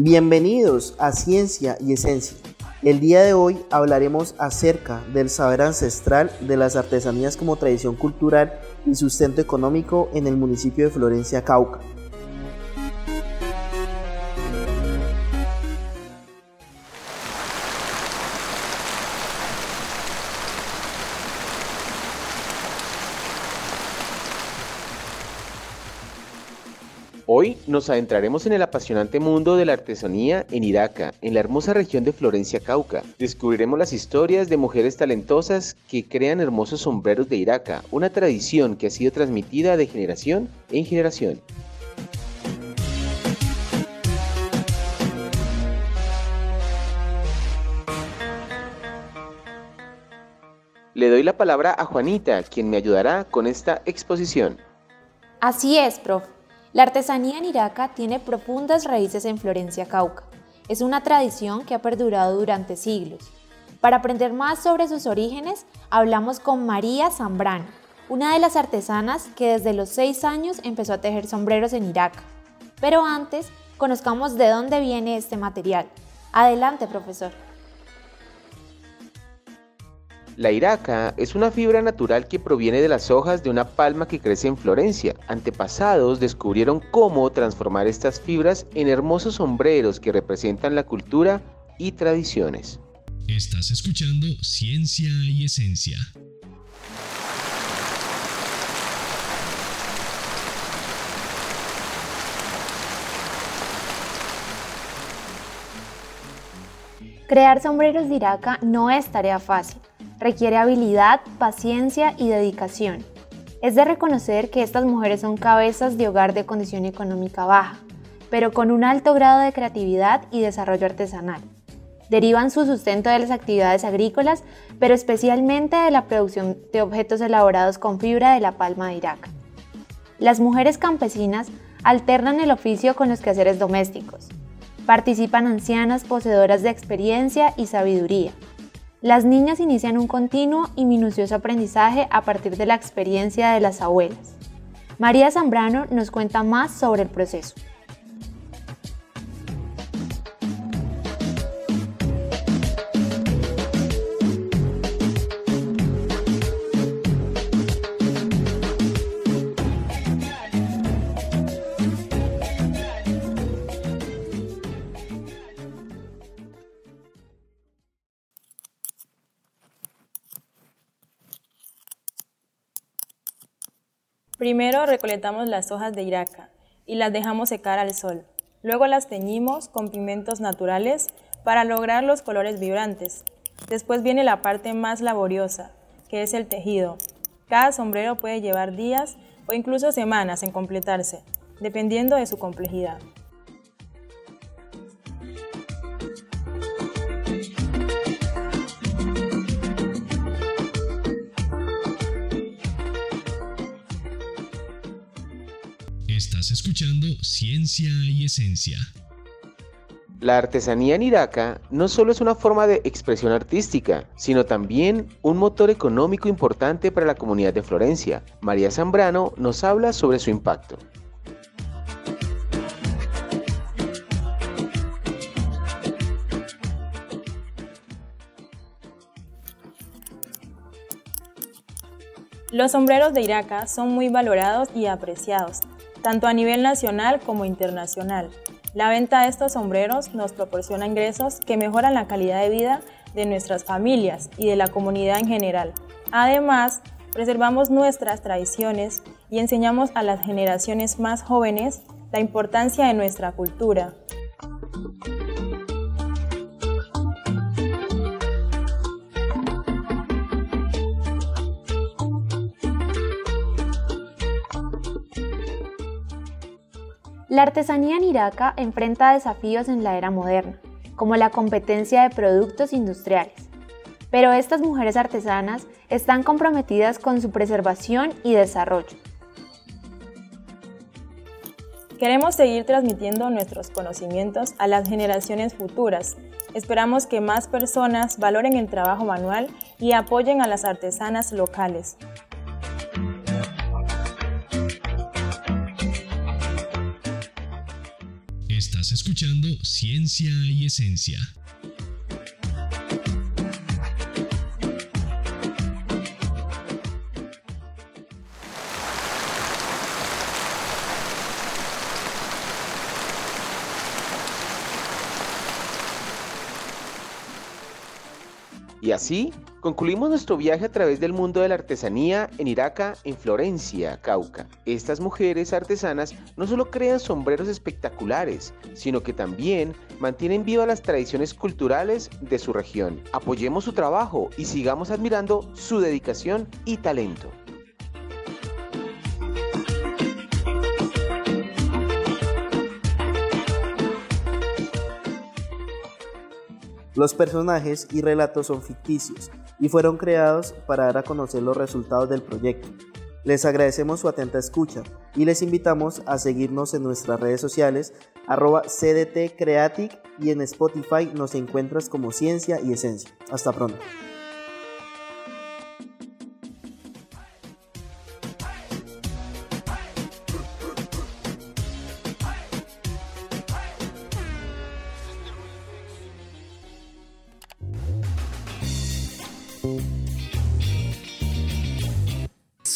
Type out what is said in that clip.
Bienvenidos a Ciencia y Esencia. El día de hoy hablaremos acerca del saber ancestral de las artesanías como tradición cultural y sustento económico en el municipio de Florencia, Cauca. Hoy nos adentraremos en el apasionante mundo de la artesanía en Iraca, en la hermosa región de Florencia, Cauca. Descubriremos las historias de mujeres talentosas que crean hermosos sombreros de Iraca, una tradición que ha sido transmitida de generación en generación. Le doy la palabra a Juanita, quien me ayudará con esta exposición. Así es, prof. La artesanía en Iraca tiene profundas raíces en Florencia, Cauca. Es una tradición que ha perdurado durante siglos. Para aprender más sobre sus orígenes, hablamos con María Zambrano, una de las artesanas que desde los seis años empezó a tejer sombreros en Iraca. Pero antes, conozcamos de dónde viene este material. Adelante, profesor. La iraca es una fibra natural que proviene de las hojas de una palma que crece en Florencia. Antepasados descubrieron cómo transformar estas fibras en hermosos sombreros que representan la cultura y tradiciones. Estás escuchando Ciencia y Esencia. Crear sombreros de Iraca no es tarea fácil requiere habilidad, paciencia y dedicación. Es de reconocer que estas mujeres son cabezas de hogar de condición económica baja, pero con un alto grado de creatividad y desarrollo artesanal. Derivan su sustento de las actividades agrícolas, pero especialmente de la producción de objetos elaborados con fibra de la palma de Irak. Las mujeres campesinas alternan el oficio con los quehaceres domésticos. Participan ancianas poseedoras de experiencia y sabiduría, las niñas inician un continuo y minucioso aprendizaje a partir de la experiencia de las abuelas. María Zambrano nos cuenta más sobre el proceso. Primero recolectamos las hojas de iraca y las dejamos secar al sol. Luego las teñimos con pigmentos naturales para lograr los colores vibrantes. Después viene la parte más laboriosa, que es el tejido. Cada sombrero puede llevar días o incluso semanas en completarse, dependiendo de su complejidad. Estás escuchando Ciencia y Esencia. La artesanía en Iraca no solo es una forma de expresión artística, sino también un motor económico importante para la comunidad de Florencia. María Zambrano nos habla sobre su impacto. Los sombreros de Iraca son muy valorados y apreciados, tanto a nivel nacional como internacional. La venta de estos sombreros nos proporciona ingresos que mejoran la calidad de vida de nuestras familias y de la comunidad en general. Además, preservamos nuestras tradiciones y enseñamos a las generaciones más jóvenes la importancia de nuestra cultura. La artesanía en Iraca enfrenta desafíos en la era moderna. como la competencia de productos industriales. Pero estas mujeres artesanas están comprometidas con su preservación y desarrollo. Queremos seguir transmitiendo nuestros conocimientos a las generaciones futuras. Esperamos que más personas valoren el trabajo manual y apoyen a las artesanas locales. Estás escuchando Ciencia y Esencia. Y así concluimos nuestro viaje a través del mundo de la artesanía en Iraca, en Florencia, Cauca. Estas mujeres artesanas no solo crean sombreros espectaculares, sino que también mantienen vivas las tradiciones culturales de su región. Apoyemos su trabajo y sigamos admirando su dedicación y talento. Los personajes y relatos son ficticios y fueron creados para dar a conocer los resultados del proyecto. Les agradecemos su atenta escucha y les invitamos a seguirnos en nuestras redes sociales arroba CDT Creatic y en Spotify nos encuentras como Ciencia y Esencia. Hasta pronto.